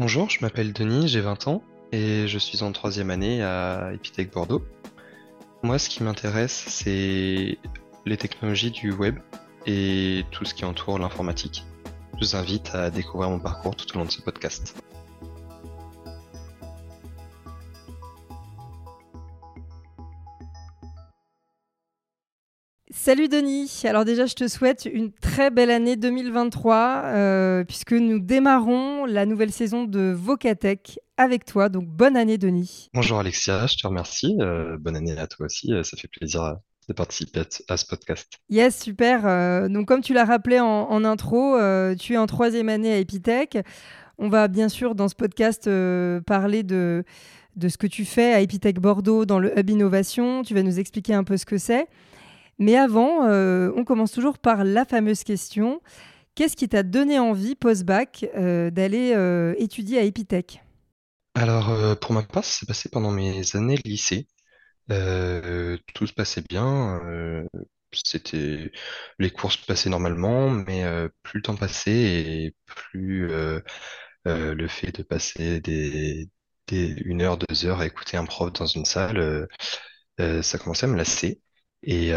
Bonjour, je m'appelle Denis, j'ai 20 ans et je suis en troisième année à Epitech Bordeaux. Moi, ce qui m'intéresse, c'est les technologies du web et tout ce qui entoure l'informatique. Je vous invite à découvrir mon parcours tout au long de ce podcast. Salut Denis, alors déjà je te souhaite une très belle année 2023 euh, puisque nous démarrons la nouvelle saison de Vocatech avec toi, donc bonne année Denis. Bonjour Alexia, je te remercie, euh, bonne année à toi aussi, euh, ça fait plaisir de participer à, ce podcast. Yes, super, donc comme tu l'as rappelé en, intro, tu es en troisième année à Epitech. On va bien sûr dans ce podcast parler de, de ce que tu fais à Epitech Bordeaux dans le Hub Innovation, tu vas nous expliquer un peu ce que c'est. Mais avant, euh, on commence toujours par la fameuse question. Qu'est-ce qui t'a donné envie, post-bac, euh, d'aller euh, étudier à Epitech? Alors, pour ma part, ça s'est passé pendant mes années lycée. tout se passait bien. c'était les cours se passaient normalement, mais plus le temps passait et plus le fait de passer des, une heure, deux heures à écouter un prof dans une salle, ça commençait à me lasser. Et,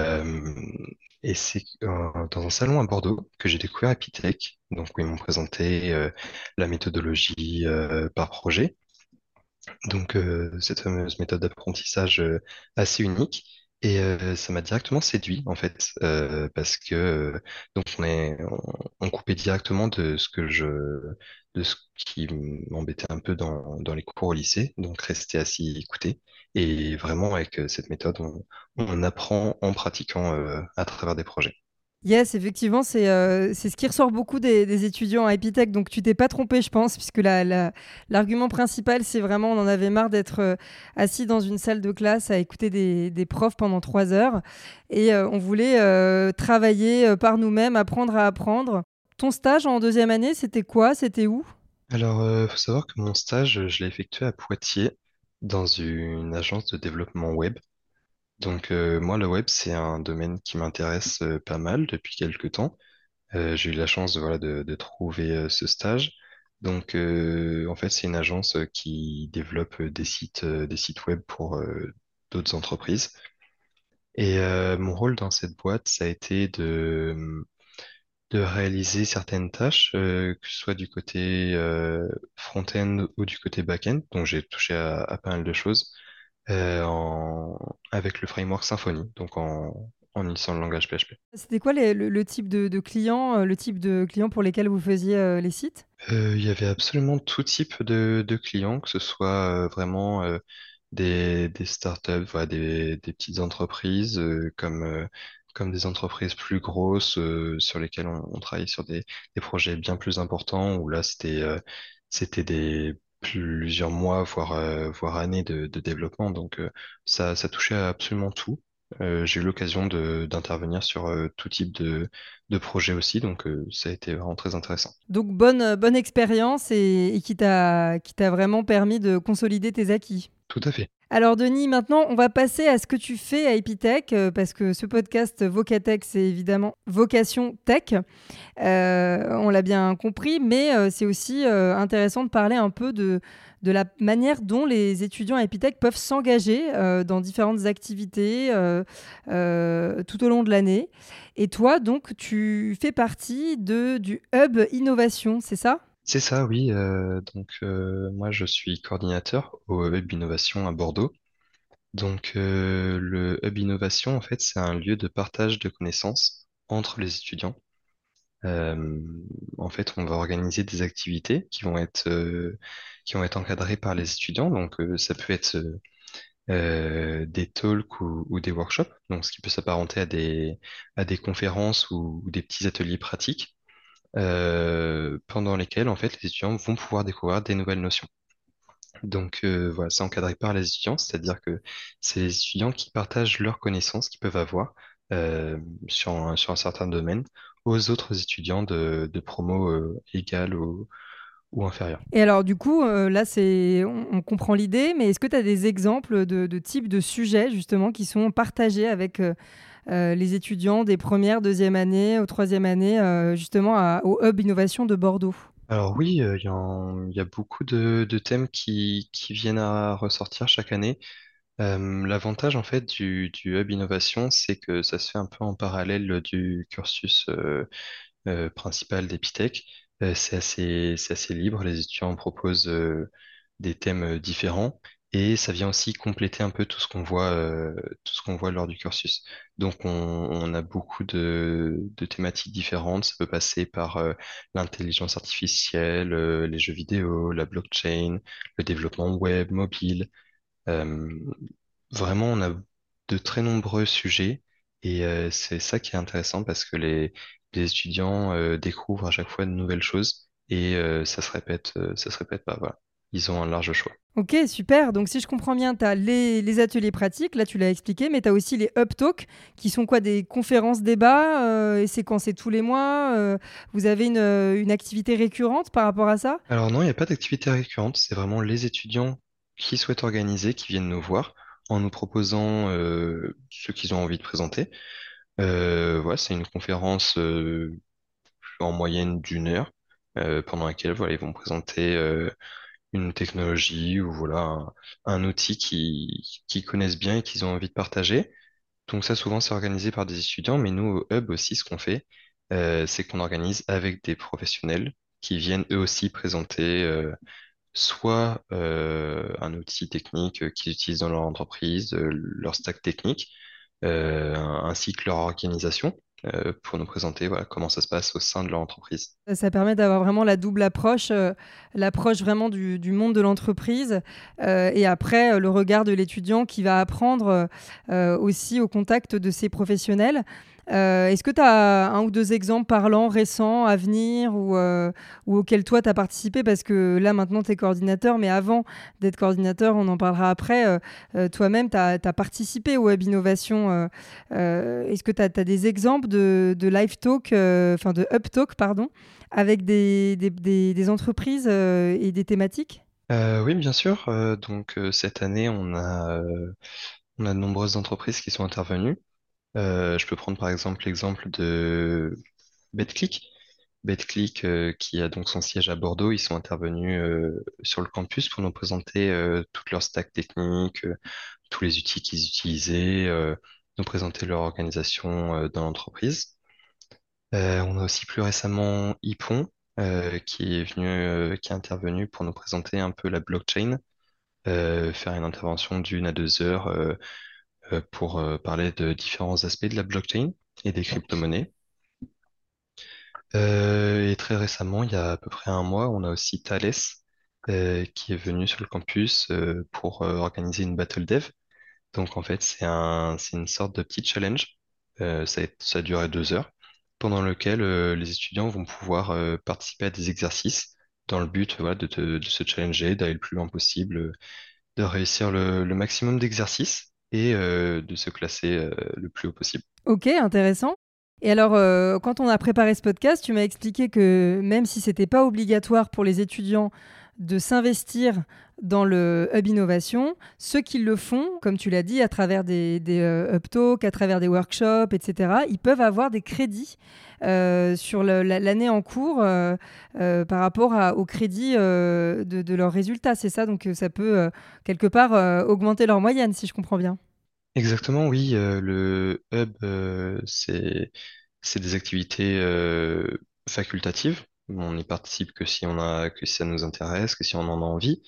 c'est dans un salon à Bordeaux que j'ai découvert Epitech, donc où ils m'ont présenté la méthodologie par projet. Donc cette fameuse méthode d'apprentissage assez unique. Et ça m'a directement séduit en fait, parce que donc on est on, coupait directement de ce que je de ce qui m'embêtait un peu dans, les cours au lycée, donc rester assis écouter. Et vraiment, avec euh, cette méthode, on, apprend en pratiquant euh, à travers des projets. Yes, effectivement, c'est euh, ce qui ressort beaucoup des, étudiants à Epitech. Donc, tu t'es pas trompé, je pense, puisque l'argument principal, c'est vraiment on en avait marre d'être assis dans une salle de classe à écouter des profs pendant trois heures. Et on voulait travailler par nous-mêmes, apprendre à apprendre. Ton stage en deuxième année, c'était quoi? C'était où? Alors, il faut savoir que mon stage, je l'ai effectué à Poitiers dans une agence de développement web. Donc euh, moi, le web, c'est un domaine qui m'intéresse euh, pas mal depuis quelques temps. Euh, j'ai eu la chance voilà, de, de trouver ce stage. Donc en fait, c'est une agence qui développe des sites, des sites web pour d'autres entreprises. Et mon rôle dans cette boîte, ça a été de de réaliser certaines tâches, euh, que ce soit du côté euh, front-end ou du côté back-end. Donc j'ai touché à, à, pas mal de choses euh, en, avec le framework Symfony, donc en, en utilisant le langage PHP. C'était quoi les, le, type de, de clients, le type de clients pour lesquels vous faisiez les sites? Il y avait absolument tout type de, de clients, que ce soit vraiment des, des startups, voilà, des, des petites entreprises comme comme des entreprises plus grosses euh, sur lesquelles on, on travaillait sur des, des, projets bien plus importants où là c'était euh, c'était des plusieurs mois voire euh, voire années de, de développement. Donc ça ça touchait à absolument tout. J'ai eu l'occasion de d'intervenir sur tout type de de projet aussi. Donc ça a été vraiment très intéressant. Donc bonne bonne expérience et, et qui t'a qui t'a vraiment permis de consolider tes acquis. Tout à fait alors Denis, maintenant on va passer à ce que tu fais à Epitech, euh, parce que ce podcast Vocatech, c'est évidemment vocation tech, euh, on l'a bien compris, mais euh, c'est aussi intéressant de parler un peu de, la manière dont les étudiants à Epitech peuvent s'engager dans différentes activités tout au long de l'année. Et toi, donc, tu fais partie de, du Hub Innovation, c'est ça? C'est ça, oui. euh, donc euh, moi, je suis coordinateur au Hub Innovation à Bordeaux. Donc euh, le Hub Innovation, en fait, c'est un lieu de partage de connaissances entre les étudiants. En fait, on va organiser des activités qui vont être encadrées par les étudiants. Donc ça peut être des talks ou, des workshops, donc ce qui peut s'apparenter à des conférences ou des petits ateliers pratiques. Euh, pendant lesquels en fait les étudiants vont pouvoir découvrir des nouvelles notions. Donc euh, voilà, c'est encadré par les étudiants, c'est-à-dire que c'est les étudiants qui partagent leurs connaissances qu'ils peuvent avoir euh, sur un, sur un certain domaine aux autres étudiants de, de promo euh, égale ou, ou inférieure. Et alors du coup, là c'est on, comprend l'idée, mais est-ce que tu as des exemples de, de types de sujets justement qui sont partagés avec les étudiants des premières, deuxième années ou troisième année, euh, justement au Hub Innovation de Bordeaux Alors oui, euh, il y, a beaucoup de, thèmes qui, viennent à ressortir chaque année. Euh, l'avantage en fait du, Hub Innovation, c'est que ça se fait un peu en parallèle du cursus euh, euh, principal d'Epitech. Euh, c'est assez, libre, les étudiants proposent euh, des thèmes euh, différents et ça vient aussi compléter un peu tout ce qu'on voit, euh, tout ce qu'on voit lors du cursus. Donc on, a beaucoup de, thématiques différentes. Ça peut passer par euh, l'intelligence artificielle, euh, les jeux vidéo, la blockchain, le développement web, mobile. Vraiment, on a de très nombreux sujets et c'est ça qui est intéressant parce que les, étudiants découvrent à chaque fois de nouvelles choses et ça se répète, ça se répète pas. Voilà. Ils ont un large choix. Ok, super. Donc si je comprends bien, tu as les, les ateliers pratiques, là tu l'as expliqué, mais tu as aussi les Up Talk, qui sont quoi des conférences débats, euh, et c'est quand c'est tous les mois. euh, vous avez une, euh, une activité récurrente par rapport à ça? Alors non, il n'y a pas d'activité récurrente, c'est vraiment les étudiants qui souhaitent organiser, qui viennent nous voir en nous proposant euh, ce qu'ils ont envie de présenter. Voilà, c'est une conférence en moyenne d'une heure pendant laquelle voilà, ils vont présenter une technologie ou voilà un, outil qui qu'ils connaissent bien et qu'ils ont envie de partager. Donc ça, souvent, c'est organisé par des étudiants, mais nous, au Hub aussi, ce qu'on fait, euh, c'est qu'on organise avec des professionnels qui viennent eux aussi présenter euh, soit euh, un outil technique qu'ils utilisent dans leur entreprise, leur stack technique, ainsi que leur organisation, euh, pour nous présenter comment ça se passe au sein de leur entreprise. Ça permet d'avoir vraiment la double approche, euh, l'approche vraiment du, monde de l'entreprise euh, et après le regard de l'étudiant qui va apprendre aussi au contact de ces professionnels. Euh, Est-ce que tu as un ou deux exemples parlants, récents, à venir ou, euh, auxquels toi tu as participé? Parce que là maintenant tu es coordinateur, mais avant d'être coordinateur, on en parlera après, euh, toi-même tu as, participé au Web Innovation. Est-ce que tu as, des exemples de, live talk, enfin de up talk, pardon, avec des, entreprises et des thématiques? Oui, bien sûr. Donc cette année, on a, on a de nombreuses entreprises qui sont intervenues. Euh, je peux prendre par exemple l'exemple de BetClick. BetClick, euh, qui a donc son siège à Bordeaux, ils sont intervenus euh, sur le campus pour nous présenter toute leur stack technique, tous les outils qu'ils utilisaient, nous présenter leur organisation dans l'entreprise. On a aussi plus récemment euh, qui est venu, qui est intervenu pour nous présenter un peu la blockchain, faire une intervention d'une à deux heures pour euh, parler de différents aspects de la blockchain et des crypto-monnaies. Euh, et très récemment, il y a à peu près un mois, on a aussi Thales euh, qui est venu sur le campus euh, pour euh, organiser une battle dev. Donc en fait, c'est un, c'est une sorte de petit challenge. Euh, ça, a- ça duré deux heures, pendant lequel euh, les étudiants vont pouvoir euh, participer à des exercices dans le but voilà, de, se challenger, d'aller le plus loin possible, euh, de réussir le, le maximum d'exercices et euh, de se classer euh, le plus haut possible. Ok, intéressant. Et alors, euh, quand on a préparé ce podcast, tu m'as expliqué que même si c'était pas obligatoire pour les étudiants de s'investir dans le Hub Innovation, ceux qui le font, comme tu l'as dit, à travers des, des euh, Hub Talks, à travers des workshops, etc., ils peuvent avoir des crédits euh, sur l'année en cours euh, par rapport aux crédits de, de leurs résultats. C'est ça, donc ça peut quelque part augmenter leur moyenne, si je comprends bien. Exactement, oui. le hub, c'est des activités facultatives. On n'y participe que si on a que si ça nous intéresse, que si on en a envie.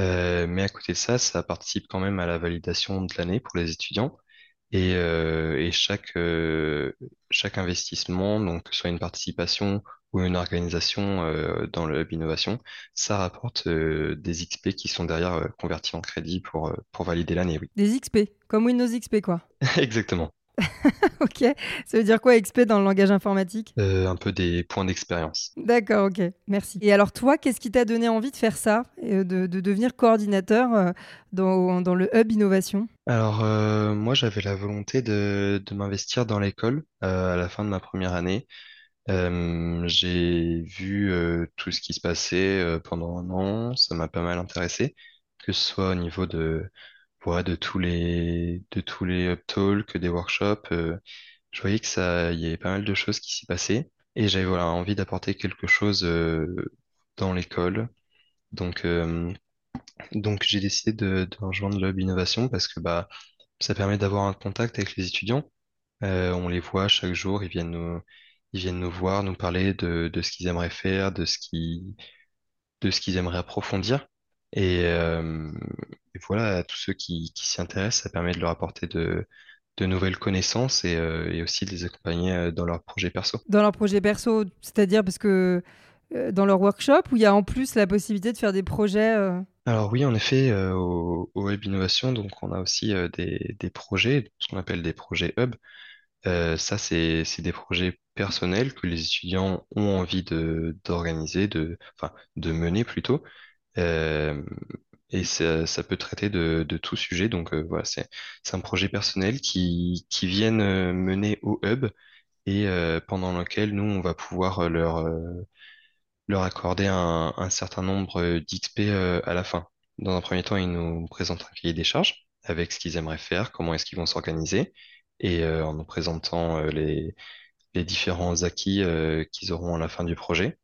Euh, mais à côté de ça, ça participe quand même à la validation de l'année pour les étudiants. Et, euh, et chaque euh, chaque investissement, donc que ce soit une participation ou une organisation dans le hub innovation, ça rapporte des XP qui sont derrière convertis en crédit pour pour valider l'année. Oui, Des XP, comme Windows XP, quoi. exactement. Ok, ça veut dire quoi XP dans le langage informatique? Euh, un peu des points d'expérience. D'accord, ok, merci. Et alors toi, qu'est-ce qui t'a donné envie de faire ça, de, de devenir coordinateur euh, dans, dans le Hub Innovation? Alors, euh, moi, j'avais la volonté de, de m'investir dans l'école euh, à la fin de ma première année. J'ai vu tout ce qui se passait pendant un an, ça m'a pas mal intéressé, que ce soit au niveau de, de tous les, de tous les up talks, des workshops. euh, je voyais que ça, il y avait pas mal de choses qui s'y passaient et j'avais voilà envie d'apporter quelque chose euh, dans l'école. Donc, euh, donc j'ai décidé de, de rejoindre le Innovation parce que bah, ça permet d'avoir un contact avec les étudiants. On les voit chaque jour, ils viennent nous, ils viennent nous voir, nous parler de, de ce qu'ils aimeraient faire, de ce qui, de ce qu'ils aimeraient approfondir. Et, euh, et voilà, à tous ceux qui, qui s'y intéressent, ça permet de leur apporter de, de nouvelles connaissances et, euh, et aussi de les accompagner euh, dans leurs projets perso. Dans leur projet perso, c'est-à-dire parce que euh, dans leur workshop, où il y a en plus la possibilité de faire des projets. Alors oui, en effet, au, au Web Innovation, donc on a aussi des, des projets, ce qu'on appelle des projets hub. Ça, c'est, c'est des projets personnels que les étudiants ont envie de, d'organiser, de, enfin, de mener plutôt. Euh, et ça, ça peut traiter de, de tout sujet. Donc euh, voilà, c'est, un projet personnel qui, qui viennent euh, mener au hub et pendant lequel nous, on va pouvoir leur, leur accorder un, un certain nombre d'XP à la fin. Dans un premier temps, ils nous présentent un cahier des charges avec ce qu'ils aimeraient faire, comment est-ce qu'ils vont s'organiser, et en nous présentant les, les différents acquis qu'ils auront à la fin du projet.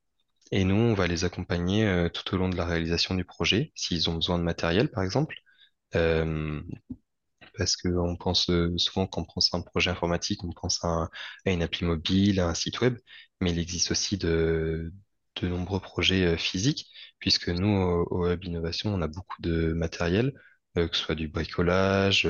Et nous, on va les accompagner euh, tout au long de la réalisation du projet, s'ils ont besoin de matériel, par exemple. Euh, parce qu'on pense euh, souvent quand on pense à un projet informatique, on pense à, un- à une appli mobile, à un site web, mais il existe aussi de, nombreux projets physiques, puisque nous, au, au Hub Innovation, on a beaucoup de matériel, que ce soit du bricolage,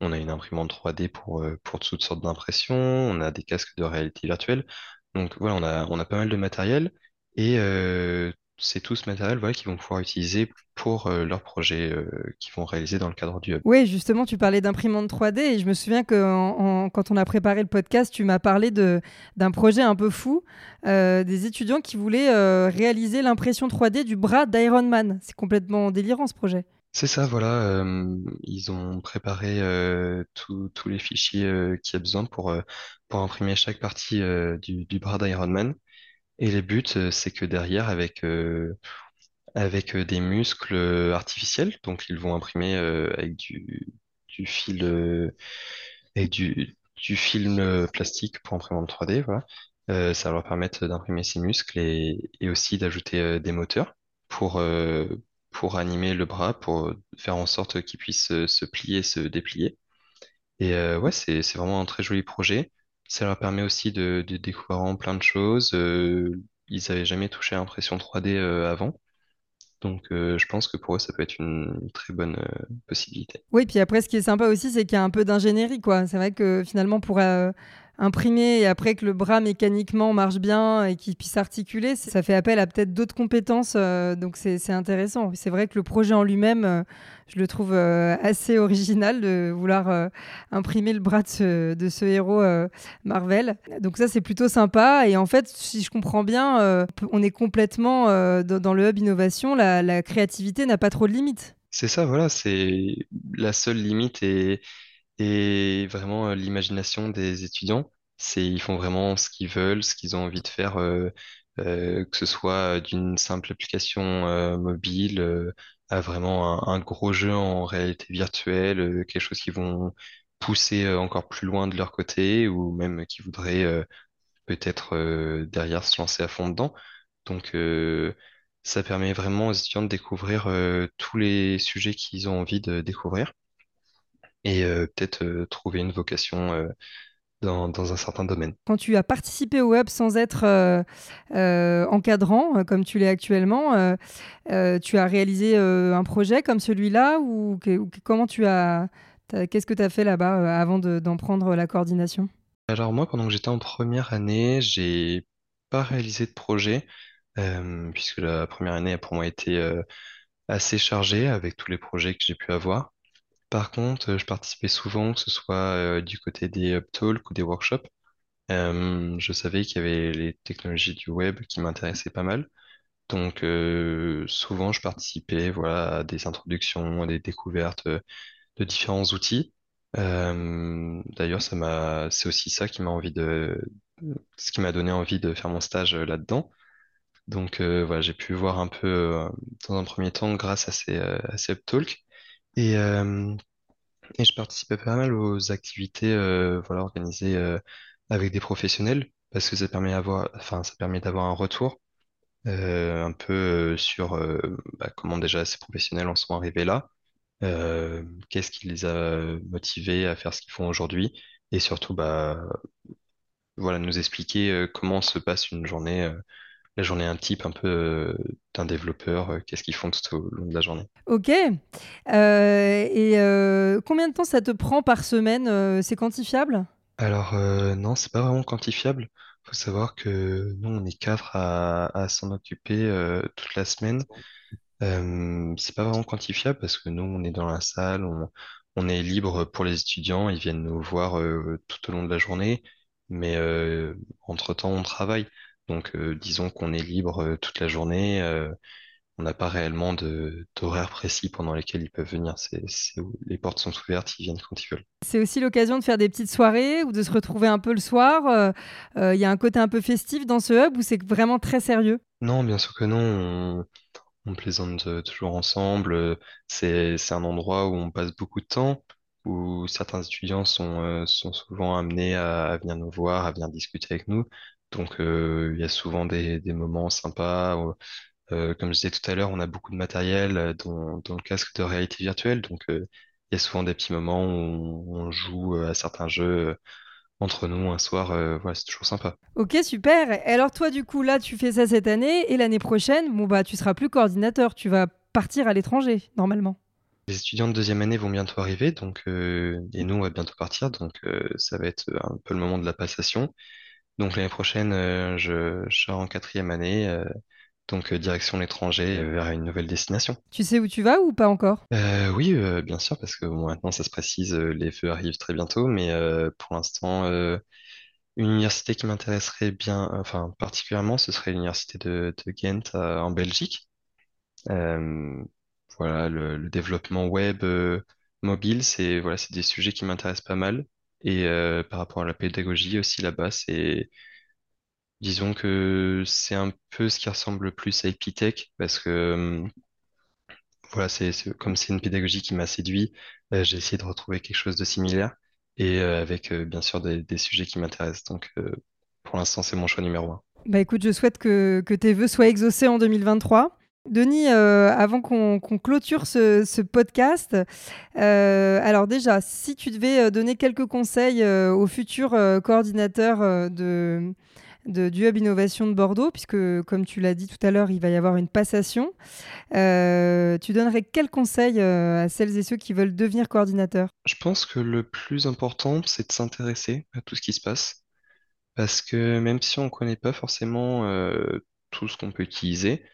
on a une imprimante 3D pour, toutes sortes d'impressions, on a des casques de réalité virtuelle. Donc voilà, on a pas mal de matériel, et euh, c'est tout ce matériel voilà, qu'ils vont pouvoir utiliser pour euh, leurs projets euh, qu'ils vont réaliser dans le cadre du Hub. Oui, justement, tu parlais d'imprimante 3D et je me souviens que en- en- quand on a préparé le podcast, tu m'as parlé d'un projet un peu fou, euh, des étudiants qui voulaient réaliser l'impression 3D du bras d'Iron Man. C'est complètement délirant ce projet. C'est ça, voilà. ils ont préparé tous les fichiers qu'il y a besoin pour, pour imprimer chaque partie du, du bras d'Iron Man. Et le but, euh, c'est que derrière, avec, euh, avec euh, des muscles artificiels, donc ils vont imprimer avec du, fil, du, film plastique pour imprimante 3D, voilà. Ça va leur permettre d'imprimer ces muscles et, et aussi d'ajouter des moteurs pour, pour animer le bras, pour faire en sorte qu'il puisse se plier, se déplier. Et ouais, c'est, c'est vraiment un très joli projet. Ça leur permet aussi de, de découvrir plein de choses. Euh, ils n'avaient jamais touché à l'impression 3D euh, avant. Donc euh, je pense que pour eux, ça peut être une très bonne possibilité. Oui, puis après, ce qui est sympa aussi, c'est qu'il y a un peu d'ingénierie, quoi. C'est vrai que finalement, pour imprimer et après que le bras mécaniquement marche bien et qu'il puisse articuler, ça fait appel à peut-être d'autres compétences. euh, donc c'est intéressant. C'est vrai que le projet en lui-même, euh, je le trouve euh, assez original de vouloir imprimer le bras de ce, héros Marvel. Donc ça, c'est plutôt sympa. Et en fait, si je comprends bien, on est complètement dans, dans le hub innovation. La, la créativité n'a pas trop de limites. C'est ça, voilà, c'est la seule limite et, et vraiment euh, l'imagination des étudiants. C'est ils font vraiment ce qu'ils veulent, ce qu'ils ont envie de faire, euh, euh, que ce soit d'une simple application mobile à vraiment un, gros jeu en réalité virtuelle, quelque chose qu'ils vont pousser encore plus loin de leur côté ou même qui voudraient peut-être derrière se lancer à fond dedans. Donc, ça permet vraiment aux étudiants de découvrir tous les sujets qu'ils ont envie de découvrir et euh, peut-être euh, trouver une vocation euh, dans, dans un certain domaine. Quand tu as participé au web sans être euh, euh, encadrant, comme tu l'es actuellement, euh, tu as réalisé un projet comme celui-là ou, comment tu as, qu'est-ce que tu as fait là-bas avant de- d'en prendre la coordination? Alors moi, pendant que j'étais en première année, j'ai pas réalisé de projet puisque la première année a pour moi été assez chargée avec tous les projets que j'ai pu avoir. Par contre, euh, je participais souvent, que ce soit euh, du côté des Hub Talks ou des workshops. Euh, je savais qu'il y avait les technologies du web qui m'intéressaient pas mal. Donc, souvent, je participais, voilà, à des introductions, à des découvertes de différents outils. D'ailleurs, c'est aussi ça qui m'a donné envie de faire mon stage là-dedans. Donc, voilà, j'ai pu voir un peu, dans un premier temps, grâce à ces, à ces talks. Et, euh, et je participais pas mal aux activités, euh, voilà, organisées euh, avec des professionnels, parce que ça permet avoir, enfin, ça permet d'avoir un retour un peu sur bah, comment déjà ces professionnels en sont arrivés là, qu'est-ce qui les a motivés à faire ce qu'ils font aujourd'hui, et surtout bah, voilà, nous expliquer comment se passe une journée, la journée un type un peu euh, d'un développeur, euh, qu'est-ce qu'ils font tout au long de la journée. Ok. Euh, et euh, combien de temps ça te prend par semaine C'est quantifiable? Alors non, c'est pas vraiment quantifiable. Faut savoir que nous, on est quatre à, à s'en occuper toute la semaine. C'est pas vraiment quantifiable parce que nous, on est dans la salle, on, on est libre pour les étudiants, ils viennent nous voir euh, tout au long de la journée, mais euh, entre-temps, on travaille. Donc, euh, disons qu'on est libre euh, toute la journée, euh, on n'a pas réellement de d'horaire précis pendant lesquels ils peuvent venir. C'est, c'est où les portes sont ouvertes, ils viennent quand ils veulent. C'est aussi l'occasion de faire des petites soirées ou de se retrouver un peu le soir. Euh, euh, Il y a un côté un peu festif dans ce hub où c'est vraiment très sérieux? Non, bien sûr que non, On plaisante euh, toujours ensemble. euh, C'est, c'est un endroit où on passe beaucoup de temps, où certains étudiants sont, euh, souvent amenés à, venir nous voir, à venir discuter avec nous. Donc, euh, il y a souvent des, moments sympas. euh, comme je disais tout à l'heure, on a beaucoup de matériel dans, dans le casque de réalité virtuelle. Donc, il y a souvent des petits moments où on, joue à certains jeux entre nous un soir. voilà, c'est toujours sympa. Ok, super. Alors toi, du coup, là, tu fais ça cette année et l'année prochaine, bon bah, tu seras plus coordinateur. Tu vas partir à l'étranger, normalement. Les étudiants de deuxième année vont bientôt arriver, donc euh, et nous on va bientôt partir, donc euh, ça va être un peu le moment de la passation. Donc l'année prochaine, euh, je, je serai en quatrième année, euh, donc euh, direction l'étranger euh, vers une nouvelle destination. Tu sais où tu vas ou pas encore? Euh, oui, euh, bien sûr, parce que bon, maintenant ça se précise, euh, les feux arrivent très bientôt, mais euh, pour l'instant, euh, une université qui m'intéresserait bien, enfin particulièrement, ce serait l'université de, de Ghent euh, en Belgique. Euh, voilà, le, développement web euh, mobile, c'est voilà, c'est des sujets qui m'intéressent pas mal. Et euh, par rapport à la pédagogie aussi là-bas, c'est disons que c'est un peu ce qui ressemble le plus à Epitech parce que euh, voilà, c'est comme c'est une pédagogie qui m'a séduit, j'ai essayé de retrouver quelque chose de similaire et avec bien sûr des, sujets qui m'intéressent. Donc pour l'instant, c'est mon choix numéro un. Bah écoute, je souhaite que, que tes vœux soient exaucés en 2023. Denis, euh, avant qu'on clôture ce, podcast, euh, alors déjà, si tu devais euh, donner quelques conseils aux futurs coordinateurs de, de- du Hub Innovation de Bordeaux, puisque comme tu l'as dit tout à l'heure, il va y avoir une passation, tu donnerais quels conseils à celles et ceux qui veulent devenir coordinateurs? Je pense que le plus important, c'est de s'intéresser à tout ce qui se passe parce que même si on ne connaît pas forcément tout ce qu'on peut utiliser,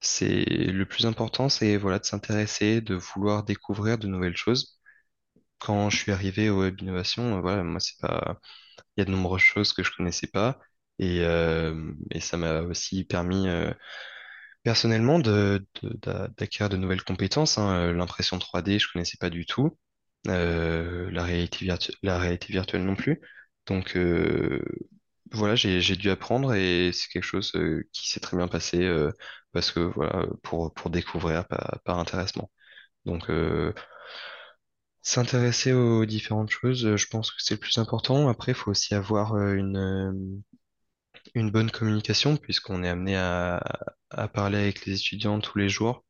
c'est le plus important, c'est voilà de s'intéresser, de vouloir découvrir de nouvelles choses. Quand je suis arrivé au Web Innovation, euh, voilà, moi c'est pas, il y a de nombreuses choses que je connaissais pas et, euh, et ça m'a aussi permis euh, personnellement de, de- d'a- d'acquérir de nouvelles compétences. hein. L'impression 3D, je connaissais pas du tout. La réalité la réalité virtuelle non plus. Donc voilà, j'ai dû apprendre et c'est quelque chose euh, qui s'est très bien passé euh, parce que voilà pour pour découvrir par, par intéressement. Donc euh, s'intéresser aux différentes choses, je pense que c'est le plus important. Après, il faut aussi avoir une une bonne communication puisqu'on est amené à à parler avec les étudiants tous les jours,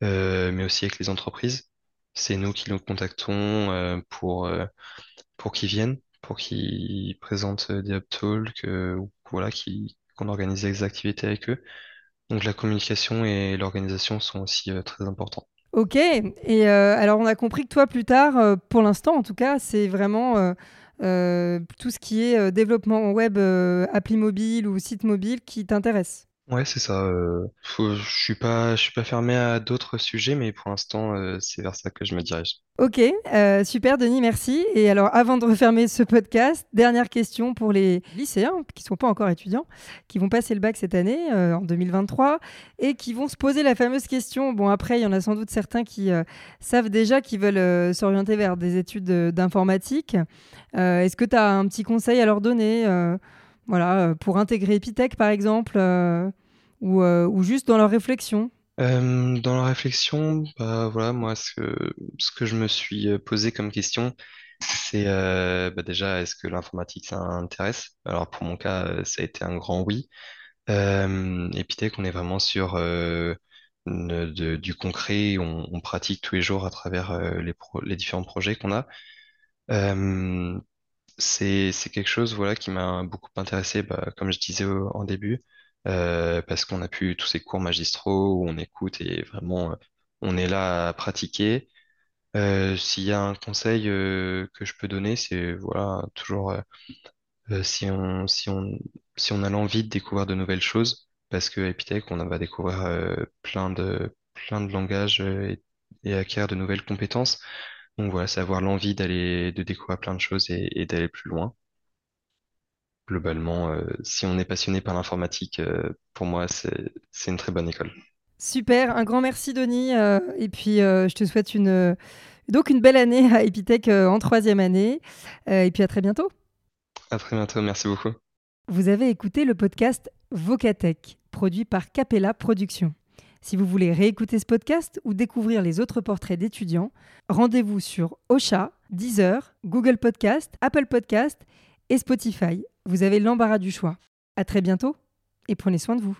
mais aussi avec les entreprises. C'est nous qui nous contactons pour pour qu'ils viennent, pour qu'ils présentent euh, des uptalks, euh, ou voilà, qu'on organise des activités avec eux. Donc la communication et l'organisation sont aussi euh, très importants. Ok, et euh, alors on a compris que toi plus tard, pour l'instant en tout cas, c'est vraiment tout ce qui est euh, développement web, appli mobile ou site mobile qui t'intéresse. Ouais, c'est ça. je suis suis pas fermé à d'autres sujets, mais pour l'instant, c'est vers ça que je me dirige. Ok, super Denis, merci. Et alors avant de refermer ce podcast, dernière question pour les lycéens qui ne sont pas encore étudiants, qui vont passer le bac cette année, en 2023, et qui vont se poser la fameuse question. Bon après, il y en a sans doute certains qui savent déjà qu'ils veulent s'orienter vers des études d'informatique. Est-ce que tu as un petit conseil à leur donner voilà, pour intégrer Epitech par exemple, ou, euh, ou juste dans leur réflexion Euh, dans la réflexion, bah voilà, moi, ce que, ce que je me suis euh, posé comme question, c'est euh, bah déjà, est-ce que l'informatique ça intéresse? Alors pour mon cas, euh, ça a été un grand oui. Epitech, on est vraiment sur du concret, on, pratique tous les jours à travers les, les différents projets qu'on a. c'est quelque chose voilà qui m'a beaucoup intéressé, bah, comme je disais en début, parce qu'on a pu tous ces cours magistraux où on écoute et vraiment on est là à pratiquer. Euh, s'il y a un conseil euh, que je peux donner, c'est voilà, toujours euh, si on, si on, si on a l'envie de découvrir de nouvelles choses, parce que Epitech, on va découvrir plein de, plein de langages et, et, acquérir de nouvelles compétences. Donc voilà, c'est avoir l'envie d'aller, de découvrir plein de choses et d'aller plus loin. Globalement, si on est passionné par l'informatique, pour moi, c'est, une très bonne école. Super, un grand merci Denis. Euh, et puis euh, je te souhaite une, donc une belle année à Epitech euh, en troisième année. et puis à très bientôt. À très bientôt, merci beaucoup. Vous avez écouté le podcast Vocatech, produit par Capella Productions. Si vous voulez réécouter ce podcast ou découvrir les autres portraits d'étudiants, rendez-vous sur Ocha, Deezer, Google Podcast, Apple Podcast et Spotify. Vous avez l'embarras du choix. À très bientôt et prenez soin de vous.